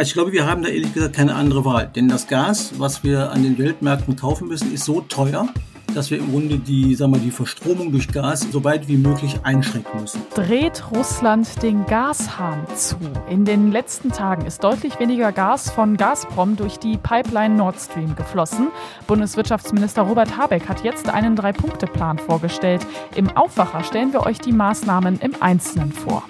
Also ich glaube, wir haben da ehrlich gesagt keine andere Wahl. Denn das Gas, was wir an den Weltmärkten kaufen müssen, ist so teuer, dass wir im Grunde die, sagen wir, die Verstromung durch Gas so weit wie möglich einschränken müssen. Dreht Russland den Gashahn zu? In den letzten Tagen ist deutlich weniger Gas von Gazprom durch die Pipeline Nord Stream geflossen. Bundeswirtschaftsminister Robert Habeck hat jetzt einen Drei-Punkte-Plan vorgestellt. Im Aufwacher stellen wir euch die Maßnahmen im Einzelnen vor.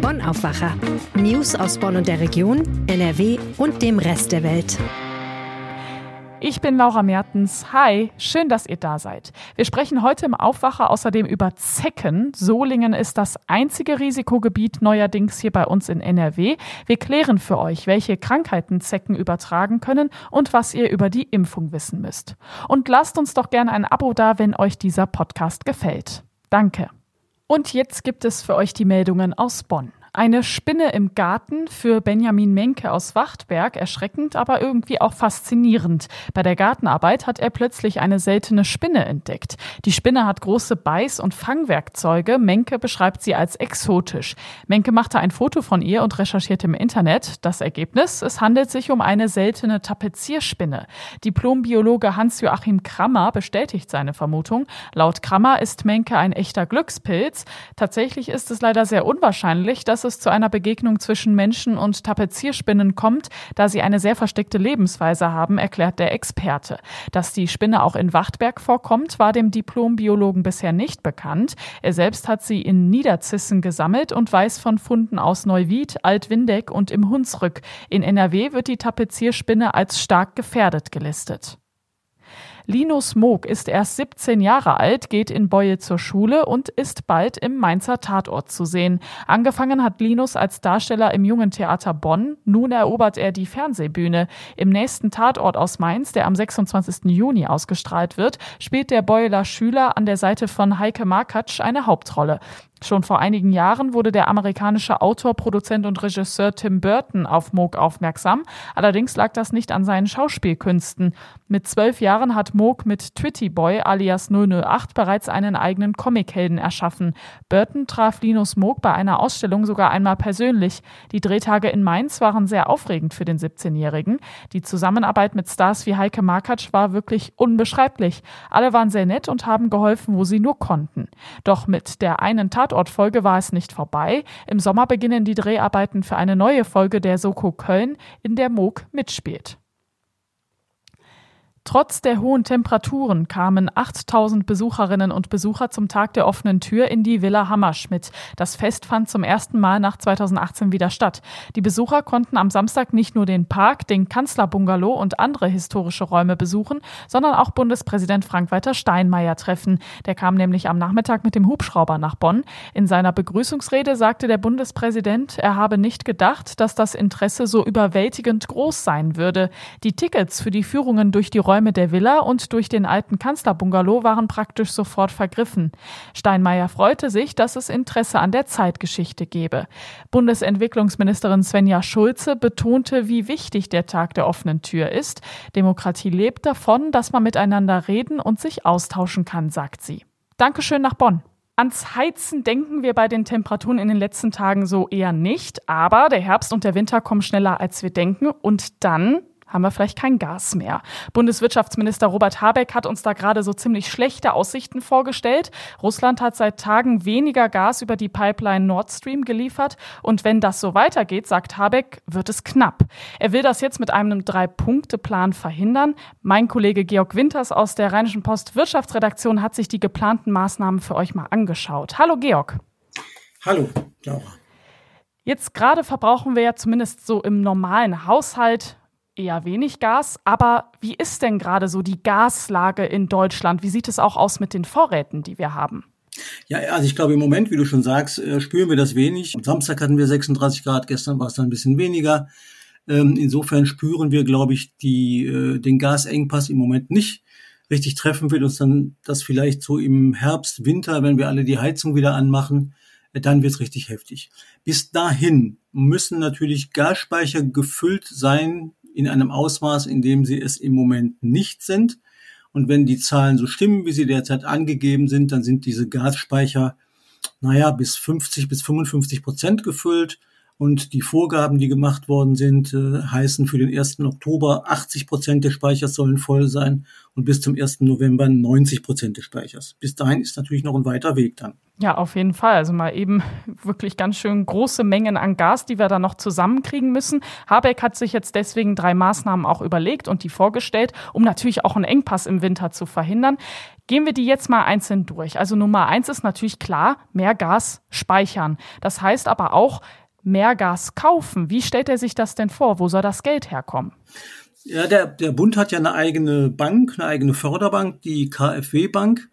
Bonn Aufwacher. News aus Bonn und der Region, NRW und dem Rest der Welt. Ich bin Laura Mertens. Hi, schön, dass ihr da seid. Wir sprechen heute im Aufwacher außerdem über Zecken. Solingen ist das einzige Risikogebiet neuerdings hier bei uns in NRW. Wir klären für euch, welche Krankheiten Zecken übertragen können und was ihr über die Impfung wissen müsst. Und lasst uns doch gerne ein Abo da, wenn euch dieser Podcast gefällt. Danke. Und jetzt gibt es für euch die Meldungen aus Bonn. Eine Spinne im Garten für Benjamin Menke aus Wachtberg. Erschreckend, aber irgendwie auch faszinierend. Bei der Gartenarbeit hat er plötzlich eine seltene Spinne entdeckt. Die Spinne hat große Beiß- und Fangwerkzeuge. Menke beschreibt sie als exotisch. Menke machte ein Foto von ihr und recherchierte im Internet. Das Ergebnis? Es handelt sich um eine seltene Tapezierspinne. Diplombiologe Hans-Joachim Krammer bestätigt seine Vermutung. Laut Krammer ist Menke ein echter Glückspilz. Tatsächlich ist es leider sehr unwahrscheinlich, dass dass es zu einer Begegnung zwischen Menschen und Tapezierspinnen kommt, da sie eine sehr versteckte Lebensweise haben, erklärt der Experte. Dass die Spinne auch in Wachtberg vorkommt, war dem Diplombiologen bisher nicht bekannt. Er selbst hat sie in Niederzissen gesammelt und weiß von Funden aus Neuwied, Altwindeck und im Hunsrück. In NRW wird die Tapezierspinne als stark gefährdet gelistet. Linus Moog ist erst 17 Jahre alt, geht in Beue zur Schule und ist bald im Mainzer Tatort zu sehen. Angefangen hat Linus als Darsteller im Jungen Theater Bonn. Nun erobert er die Fernsehbühne. Im nächsten Tatort aus Mainz, der am 26. Juni ausgestrahlt wird, spielt der Beuler Schüler an der Seite von Heike Markatsch eine Hauptrolle. Schon vor einigen Jahren wurde der amerikanische Autor, Produzent und Regisseur Tim Burton auf Moog aufmerksam. Allerdings lag das nicht an seinen Schauspielkünsten. Mit zwölf Jahren hat Moog mit Twitty Boy alias 008 bereits einen eigenen Comichelden erschaffen. Burton traf Linus Moog bei einer Ausstellung sogar einmal persönlich. Die Drehtage in Mainz waren sehr aufregend für den 17-Jährigen. Die Zusammenarbeit mit Stars wie Heike Markatsch war wirklich unbeschreiblich. Alle waren sehr nett und haben geholfen, wo sie nur konnten. Doch mit der einen Tat Tatortfolge war es nicht vorbei. Im Sommer beginnen die Dreharbeiten für eine neue Folge der Soko Köln, in der Moog mitspielt. Trotz der hohen Temperaturen kamen 8000 Besucherinnen und Besucher zum Tag der offenen Tür in die Villa Hammerschmidt. Das Fest fand zum ersten Mal nach 2018 wieder statt. Die Besucher konnten am Samstag nicht nur den Park, den Kanzlerbungalow und andere historische Räume besuchen, sondern auch Bundespräsident Frank-Walter Steinmeier treffen. Der kam nämlich am Nachmittag mit dem Hubschrauber nach Bonn. In seiner Begrüßungsrede sagte der Bundespräsident, er habe nicht gedacht, dass das Interesse so überwältigend groß sein würde. Die Tickets für die Führungen durch die Räume der Villa und durch den alten Kanzlerbungalow waren praktisch sofort vergriffen. Steinmeier freute sich, dass es Interesse an der Zeitgeschichte gebe. Bundesentwicklungsministerin Svenja Schulze betonte, wie wichtig der Tag der offenen Tür ist. Demokratie lebt davon, dass man miteinander reden und sich austauschen kann, sagt sie. Dankeschön nach Bonn. Ans Heizen denken wir bei den Temperaturen in den letzten Tagen so eher nicht, aber der Herbst und der Winter kommen schneller als wir denken und dann haben wir vielleicht kein Gas mehr. Bundeswirtschaftsminister Robert Habeck hat uns da gerade so ziemlich schlechte Aussichten vorgestellt. Russland hat seit Tagen weniger Gas über die Pipeline Nord Stream geliefert. Und wenn das so weitergeht, sagt Habeck, wird es knapp. Er will das jetzt mit einem Drei-Punkte-Plan verhindern. Mein Kollege Georg Winters aus der Rheinischen Post Wirtschaftsredaktion hat sich die geplanten Maßnahmen für euch mal angeschaut. Hallo Georg. Hallo, Laura. Jetzt gerade verbrauchen wir ja zumindest so im normalen Haushalt eher wenig Gas. Aber wie ist denn gerade so die Gaslage in Deutschland? Wie sieht es auch aus mit den Vorräten, die wir haben? Ja, also ich glaube im Moment, wie du schon sagst, äh, spüren wir das wenig. Am Samstag hatten wir 36 Grad, gestern war es dann ein bisschen weniger. Ähm, insofern spüren wir, glaube ich, die, äh, den Gasengpass im Moment nicht. Richtig treffen wird uns dann das vielleicht so im Herbst, Winter, wenn wir alle die Heizung wieder anmachen, äh, dann wird es richtig heftig. Bis dahin müssen natürlich Gasspeicher gefüllt sein, in einem Ausmaß, in dem sie es im Moment nicht sind. Und wenn die Zahlen so stimmen, wie sie derzeit angegeben sind, dann sind diese Gasspeicher, naja, bis 50 bis 55 Prozent gefüllt. Und die Vorgaben, die gemacht worden sind, äh, heißen für den 1. Oktober 80 Prozent des Speichers sollen voll sein und bis zum 1. November 90 Prozent des Speichers. Bis dahin ist natürlich noch ein weiter Weg dann. Ja, auf jeden Fall. Also mal eben wirklich ganz schön große Mengen an Gas, die wir da noch zusammenkriegen müssen. Habeck hat sich jetzt deswegen drei Maßnahmen auch überlegt und die vorgestellt, um natürlich auch einen Engpass im Winter zu verhindern. Gehen wir die jetzt mal einzeln durch. Also Nummer eins ist natürlich klar, mehr Gas speichern. Das heißt aber auch, mehr Gas kaufen. Wie stellt er sich das denn vor? Wo soll das Geld herkommen? Ja, der, der Bund hat ja eine eigene Bank, eine eigene Förderbank, die KfW-Bank.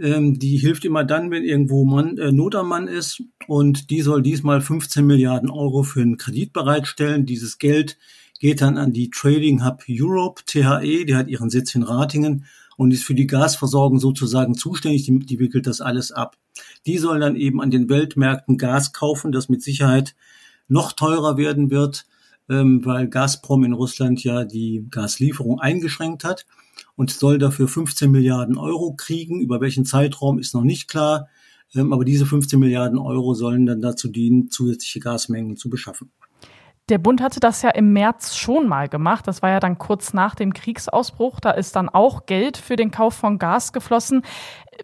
Ähm, die hilft immer dann, wenn irgendwo Mann, äh, Not am Mann ist. Und die soll diesmal 15 Milliarden Euro für einen Kredit bereitstellen. Dieses Geld geht dann an die Trading Hub Europe, THE, die hat ihren Sitz in Ratingen und ist für die Gasversorgung sozusagen zuständig. Die, die wickelt das alles ab. Die sollen dann eben an den Weltmärkten Gas kaufen, das mit Sicherheit noch teurer werden wird, ähm, weil Gazprom in Russland ja die Gaslieferung eingeschränkt hat und soll dafür 15 Milliarden Euro kriegen. Über welchen Zeitraum ist noch nicht klar. Ähm, aber diese 15 Milliarden Euro sollen dann dazu dienen, zusätzliche Gasmengen zu beschaffen. Der Bund hatte das ja im März schon mal gemacht. Das war ja dann kurz nach dem Kriegsausbruch. Da ist dann auch Geld für den Kauf von Gas geflossen.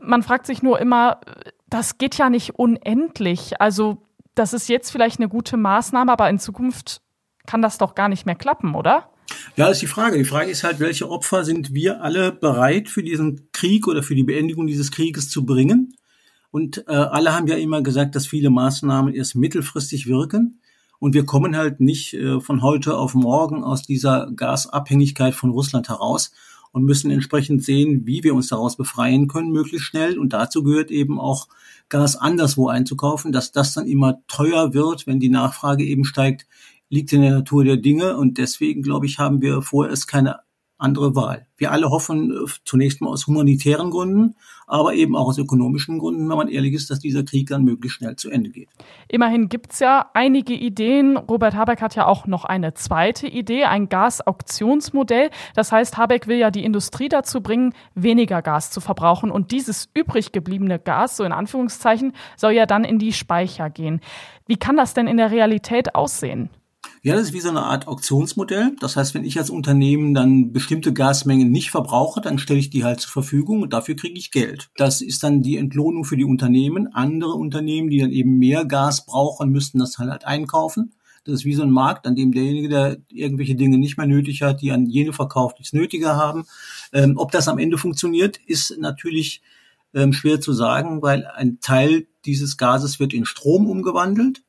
Man fragt sich nur immer, das geht ja nicht unendlich. Also das ist jetzt vielleicht eine gute Maßnahme, aber in Zukunft kann das doch gar nicht mehr klappen, oder? Ja, ist die Frage. Die Frage ist halt, welche Opfer sind wir alle bereit für diesen Krieg oder für die Beendigung dieses Krieges zu bringen? Und äh, alle haben ja immer gesagt, dass viele Maßnahmen erst mittelfristig wirken. Und wir kommen halt nicht äh, von heute auf morgen aus dieser Gasabhängigkeit von Russland heraus und müssen entsprechend sehen, wie wir uns daraus befreien können, möglichst schnell. Und dazu gehört eben auch Gas anderswo einzukaufen, dass das dann immer teuer wird, wenn die Nachfrage eben steigt, liegt in der Natur der Dinge. Und deswegen, glaube ich, haben wir vorerst keine andere Wahl. Wir alle hoffen äh, zunächst mal aus humanitären Gründen, aber eben auch aus ökonomischen Gründen, wenn man ehrlich ist, dass dieser Krieg dann möglichst schnell zu Ende geht. Immerhin gibt's ja einige Ideen. Robert Habeck hat ja auch noch eine zweite Idee, ein Gasauktionsmodell. Das heißt, Habeck will ja die Industrie dazu bringen, weniger Gas zu verbrauchen. Und dieses übrig gebliebene Gas, so in Anführungszeichen, soll ja dann in die Speicher gehen. Wie kann das denn in der Realität aussehen? Ja, das ist wie so eine Art Auktionsmodell. Das heißt, wenn ich als Unternehmen dann bestimmte Gasmengen nicht verbrauche, dann stelle ich die halt zur Verfügung und dafür kriege ich Geld. Das ist dann die Entlohnung für die Unternehmen. Andere Unternehmen, die dann eben mehr Gas brauchen, müssten das halt einkaufen. Das ist wie so ein Markt, an dem derjenige, der irgendwelche Dinge nicht mehr nötig hat, die an jene verkauft, die es nötiger haben. Ähm, ob das am Ende funktioniert, ist natürlich ähm, schwer zu sagen, weil ein Teil dieses Gases wird in Strom umgewandelt.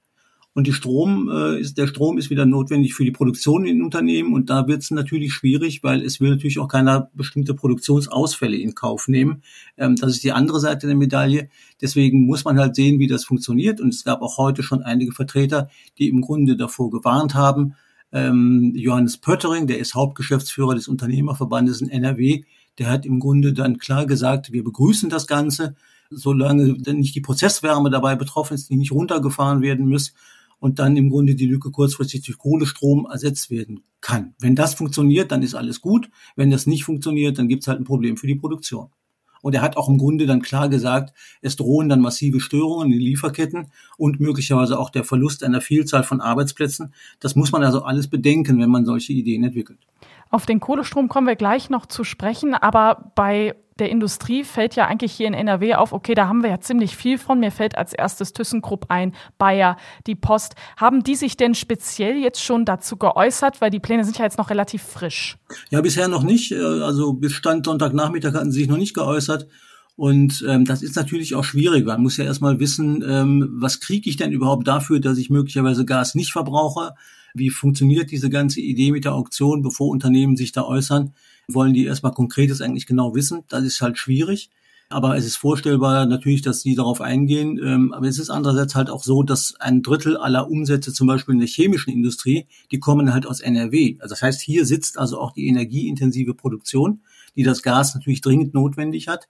Und die Strom äh, ist, der Strom ist wieder notwendig für die Produktion in Unternehmen und da wird es natürlich schwierig, weil es will natürlich auch keiner bestimmte Produktionsausfälle in Kauf nehmen. Ähm, das ist die andere Seite der Medaille. Deswegen muss man halt sehen, wie das funktioniert. Und es gab auch heute schon einige Vertreter, die im Grunde davor gewarnt haben. Ähm, Johannes Pöttering, der ist Hauptgeschäftsführer des Unternehmerverbandes in NRW, der hat im Grunde dann klar gesagt, wir begrüßen das Ganze, solange nicht die Prozesswärme dabei betroffen ist, die nicht runtergefahren werden muss und dann im Grunde die Lücke kurzfristig durch Kohlestrom ersetzt werden kann. Wenn das funktioniert, dann ist alles gut. Wenn das nicht funktioniert, dann gibt es halt ein Problem für die Produktion. Und er hat auch im Grunde dann klar gesagt, es drohen dann massive Störungen in den Lieferketten und möglicherweise auch der Verlust einer Vielzahl von Arbeitsplätzen. Das muss man also alles bedenken, wenn man solche Ideen entwickelt. Auf den Kohlestrom kommen wir gleich noch zu sprechen, aber bei der Industrie fällt ja eigentlich hier in NRW auf, okay, da haben wir ja ziemlich viel von. Mir fällt als erstes ThyssenKrupp ein, Bayer, die Post. Haben die sich denn speziell jetzt schon dazu geäußert? Weil die Pläne sind ja jetzt noch relativ frisch. Ja, bisher noch nicht. Äh, also bis Stand Sonntagnachmittag hatten sie sich noch nicht geäußert. Und ähm, das ist natürlich auch schwierig. Man muss ja erstmal wissen, ähm, was kriege ich denn überhaupt dafür, dass ich möglicherweise Gas nicht verbrauche? Wie funktioniert diese ganze Idee mit der Auktion, bevor Unternehmen sich da äußern? wollen die erstmal Konkretes eigentlich genau wissen. Das ist halt schwierig. Aber es ist vorstellbar natürlich, dass sie darauf eingehen. Ähm, aber es ist andererseits halt auch so, dass ein Drittel aller Umsätze zum Beispiel in der chemischen Industrie, die kommen halt aus NRW. Also das heißt, hier sitzt also auch die energieintensive Produktion, die das Gas natürlich dringend notwendig hat.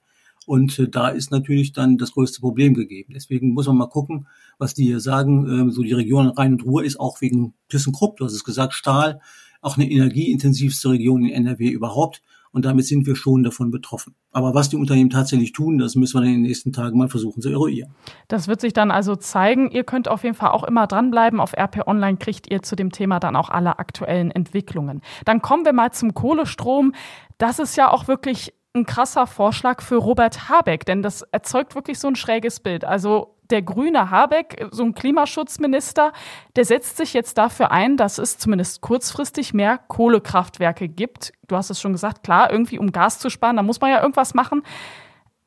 Und äh, da ist natürlich dann das größte Problem gegeben. Deswegen muss man mal gucken, was die hier sagen. Ähm, so die Region Rhein und Ruhr ist auch wegen ThyssenKrupp, du hast es gesagt, Stahl, auch eine energieintensivste Region in NRW überhaupt. Und damit sind wir schon davon betroffen. Aber was die Unternehmen tatsächlich tun, das müssen wir in den nächsten Tagen mal versuchen zu eruieren. Das wird sich dann also zeigen. Ihr könnt auf jeden Fall auch immer dranbleiben. Auf RP Online kriegt ihr zu dem Thema dann auch alle aktuellen Entwicklungen. Dann kommen wir mal zum Kohlestrom. Das ist ja auch wirklich ein krasser Vorschlag für Robert Habeck, denn das erzeugt wirklich so ein schräges Bild. Also der grüne Habeck, so ein Klimaschutzminister, der setzt sich jetzt dafür ein, dass es zumindest kurzfristig mehr Kohlekraftwerke gibt. Du hast es schon gesagt, klar, irgendwie um Gas zu sparen, da muss man ja irgendwas machen.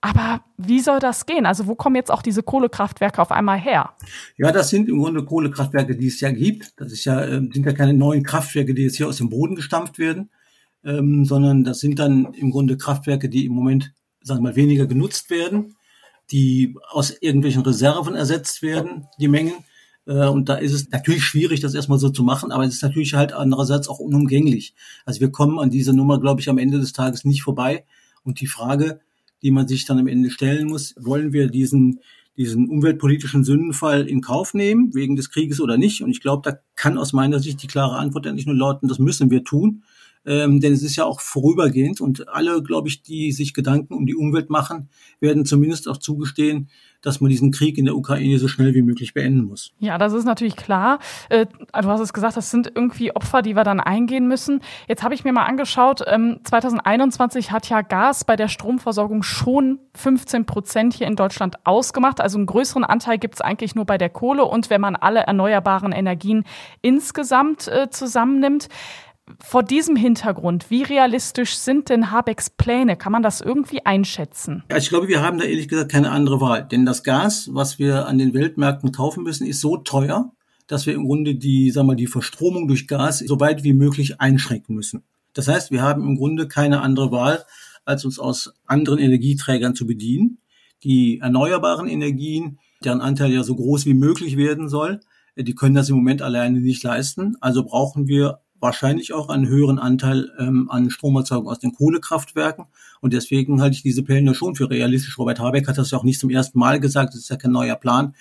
Aber wie soll das gehen? Also wo kommen jetzt auch diese Kohlekraftwerke auf einmal her? Ja, das sind im Grunde Kohlekraftwerke, die es ja gibt. Das ist ja, ähm, sind ja keine neuen Kraftwerke, die jetzt hier aus dem Boden gestampft werden, ähm, sondern das sind dann im Grunde Kraftwerke, die im Moment, sagen wir mal, weniger genutzt werden die aus irgendwelchen Reserven ersetzt werden, die Mengen. Äh, und da ist es natürlich schwierig, das erstmal so zu machen, aber es ist natürlich halt andererseits auch unumgänglich. Also wir kommen an dieser Nummer, glaube ich, am Ende des Tages nicht vorbei. Und die Frage, die man sich dann am Ende stellen muss, wollen wir diesen, diesen umweltpolitischen Sündenfall in Kauf nehmen, wegen des Krieges oder nicht? Und ich glaube, da kann aus meiner Sicht die klare Antwort endlich nur lauten, das müssen wir tun. Ähm, denn es ist ja auch vorübergehend und alle, glaube ich, die sich Gedanken um die Umwelt machen, werden zumindest auch zugestehen, dass man diesen Krieg in der Ukraine so schnell wie möglich beenden muss. Ja, das ist natürlich klar. Äh, du hast es gesagt, das sind irgendwie Opfer, die wir dann eingehen müssen. Jetzt habe ich mir mal angeschaut, 2021 ähm, hat ja Gas bei der Stromversorgung schon 15 Prozent hier in Deutschland ausgemacht. Also einen größeren Anteil gibt es eigentlich nur bei der Kohle und wenn man alle erneuerbaren Energien insgesamt äh, zusammennimmt. Vor diesem Hintergrund, wie realistisch sind denn Habecks Pläne? Kann man das irgendwie einschätzen? Ja, ich glaube, wir haben da ehrlich gesagt keine andere Wahl. Denn das Gas, was wir an den Weltmärkten kaufen müssen, ist so teuer, dass wir im Grunde die, sagen wir, die Verstromung durch Gas so weit wie möglich einschränken müssen. Das heißt, wir haben im Grunde keine andere Wahl, als uns aus anderen Energieträgern zu bedienen. Die erneuerbaren Energien, deren Anteil ja so groß wie möglich werden soll, die können das im Moment alleine nicht leisten. Also brauchen wir wahrscheinlich auch einen höheren Anteil ähm, an Stromerzeugung aus den Kohlekraftwerken. Und deswegen halte ich diese Pläne schon für realistisch. Robert Habeck hat das ja auch nicht zum ersten Mal gesagt. Das ist ja kein neuer Plan.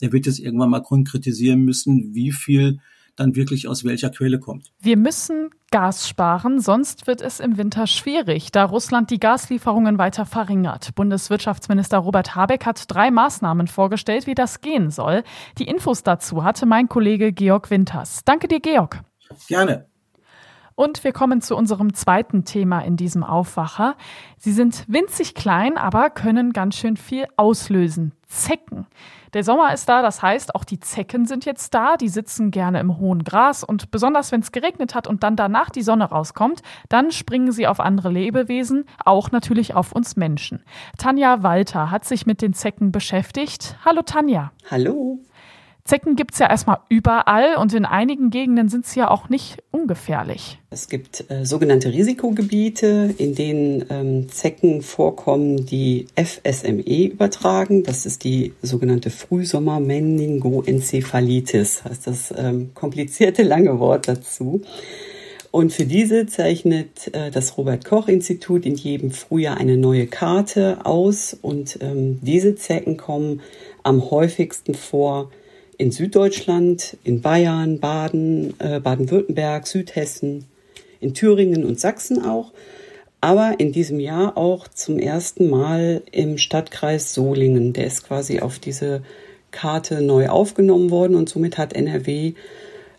Der wird jetzt irgendwann mal konkretisieren müssen, wie viel dann wirklich aus welcher Quelle kommt. Wir müssen Gas sparen, sonst wird es im Winter schwierig, da Russland die Gaslieferungen weiter verringert. Bundeswirtschaftsminister Robert Habeck hat drei Maßnahmen vorgestellt, wie das gehen soll. Die Infos dazu hatte mein Kollege Georg Winters. Danke dir, Georg. Gerne. Und wir kommen zu unserem zweiten Thema in diesem Aufwacher. Sie sind winzig klein, aber können ganz schön viel auslösen. Zecken. Der Sommer ist da, das heißt, auch die Zecken sind jetzt da. Die sitzen gerne im hohen Gras und besonders wenn es geregnet hat und dann danach die Sonne rauskommt, dann springen sie auf andere Lebewesen, auch natürlich auf uns Menschen. Tanja Walter hat sich mit den Zecken beschäftigt. Hallo Tanja. Hallo. Zecken gibt es ja erstmal überall und in einigen Gegenden sind sie ja auch nicht ungefährlich. Es gibt äh, sogenannte Risikogebiete, in denen ähm, Zecken vorkommen, die FSME übertragen. Das ist die sogenannte Frühsommer-Meningoenzephalitis, heißt das ähm, komplizierte lange Wort dazu. Und für diese zeichnet äh, das Robert Koch Institut in jedem Frühjahr eine neue Karte aus. Und ähm, diese Zecken kommen am häufigsten vor in Süddeutschland, in Bayern, Baden, äh, Baden-Württemberg, Südhessen, in Thüringen und Sachsen auch, aber in diesem Jahr auch zum ersten Mal im Stadtkreis Solingen. Der ist quasi auf diese Karte neu aufgenommen worden und somit hat NRW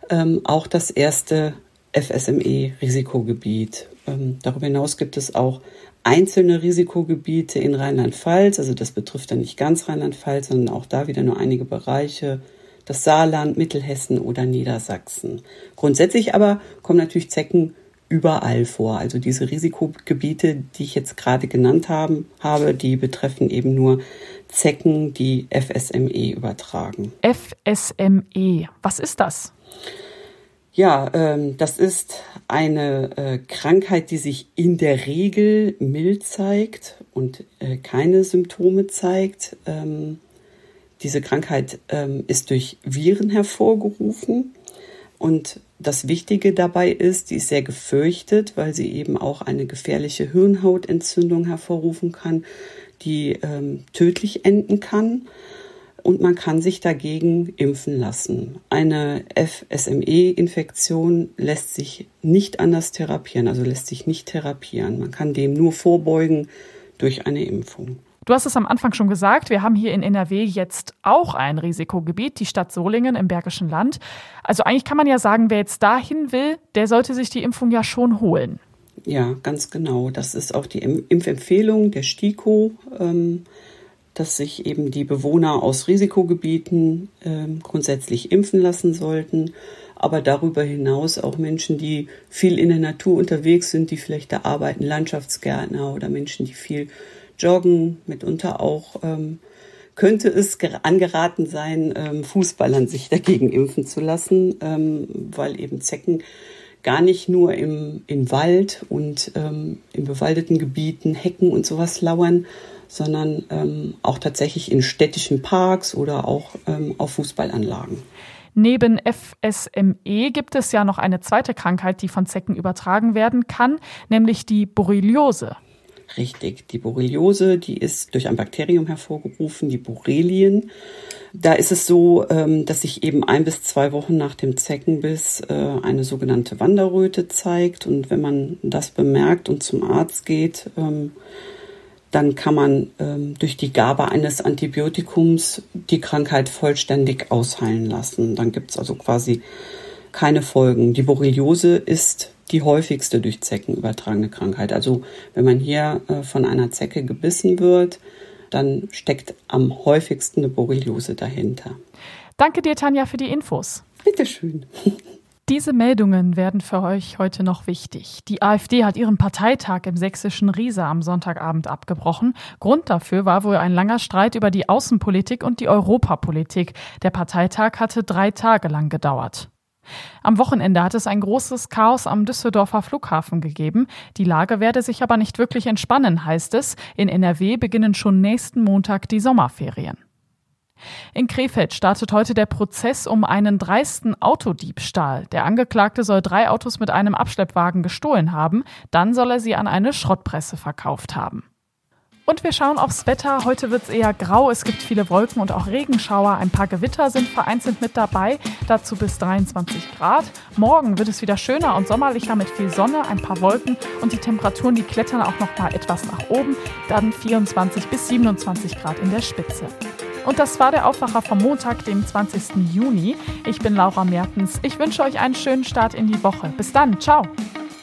ähm, auch das erste FSME-Risikogebiet. Ähm, darüber hinaus gibt es auch einzelne Risikogebiete in Rheinland-Pfalz, also das betrifft dann nicht ganz Rheinland-Pfalz, sondern auch da wieder nur einige Bereiche das Saarland, Mittelhessen oder Niedersachsen. Grundsätzlich aber kommen natürlich Zecken überall vor. Also diese Risikogebiete, die ich jetzt gerade genannt haben, habe, die betreffen eben nur Zecken, die FSME übertragen. FSME, was ist das? Ja, ähm, das ist eine äh, Krankheit, die sich in der Regel mild zeigt und äh, keine Symptome zeigt. Ähm, diese Krankheit ähm, ist durch Viren hervorgerufen und das Wichtige dabei ist, die ist sehr gefürchtet, weil sie eben auch eine gefährliche Hirnhautentzündung hervorrufen kann, die ähm, tödlich enden kann. und man kann sich dagegen impfen lassen. Eine FSME-Infektion lässt sich nicht anders therapieren, also lässt sich nicht therapieren. Man kann dem nur vorbeugen durch eine Impfung. Du hast es am Anfang schon gesagt, wir haben hier in NRW jetzt auch ein Risikogebiet, die Stadt Solingen im Bergischen Land. Also eigentlich kann man ja sagen, wer jetzt dahin will, der sollte sich die Impfung ja schon holen. Ja, ganz genau. Das ist auch die Impfempfehlung der STIKO, ähm, dass sich eben die Bewohner aus Risikogebieten ähm, grundsätzlich impfen lassen sollten. Aber darüber hinaus auch Menschen, die viel in der Natur unterwegs sind, die vielleicht da arbeiten, Landschaftsgärtner oder Menschen, die viel Joggen, mitunter auch ähm, könnte es angeraten sein, ähm, Fußballern sich dagegen impfen zu lassen, ähm, weil eben Zecken gar nicht nur im, im Wald und ähm, in bewaldeten Gebieten, Hecken und sowas lauern, sondern ähm, auch tatsächlich in städtischen Parks oder auch ähm, auf Fußballanlagen. Neben FSME gibt es ja noch eine zweite Krankheit, die von Zecken übertragen werden kann, nämlich die Borreliose. Richtig, die Borreliose, die ist durch ein Bakterium hervorgerufen, die Borrelien. Da ist es so, ähm, dass sich eben ein bis zwei Wochen nach dem Zeckenbiss äh, eine sogenannte Wanderröte zeigt. Und wenn man das bemerkt und zum Arzt geht, ähm, dann kann man ähm, durch die Gabe eines Antibiotikums die Krankheit vollständig ausheilen lassen. Dann gibt es also quasi keine Folgen. Die Borreliose ist die häufigste durch Zecken übertragene Krankheit. Also wenn man hier äh, von einer Zecke gebissen wird, dann steckt am häufigsten eine Borreliose dahinter. Danke dir, Tanja, für die Infos. Bitteschön. Diese Meldungen werden für euch heute noch wichtig. Die AfD hat ihren Parteitag im sächsischen Riesa am Sonntagabend abgebrochen. Grund dafür war wohl ein langer Streit über die Außenpolitik und die Europapolitik. Der Parteitag hatte drei Tage lang gedauert. Am Wochenende hat es ein großes Chaos am Düsseldorfer Flughafen gegeben. Die Lage werde sich aber nicht wirklich entspannen, heißt es. In NRW beginnen schon nächsten Montag die Sommerferien. In Krefeld startet heute der Prozess um einen dreisten Autodiebstahl. Der Angeklagte soll drei Autos mit einem Abschleppwagen gestohlen haben, dann soll er sie an eine Schrottpresse verkauft haben. Und wir schauen aufs Wetter. Heute wird es eher grau. Es gibt viele Wolken und auch Regenschauer. Ein paar Gewitter sind vereinzelt mit dabei. Dazu bis 23 Grad. Morgen wird es wieder schöner und sommerlicher mit viel Sonne, ein paar Wolken und die Temperaturen, die klettern auch noch mal etwas nach oben. Dann 24 bis 27 Grad in der Spitze. Und das war der Aufwacher vom Montag, dem 20. Juni. Ich bin Laura Mertens. Ich wünsche euch einen schönen Start in die Woche. Bis dann. Ciao.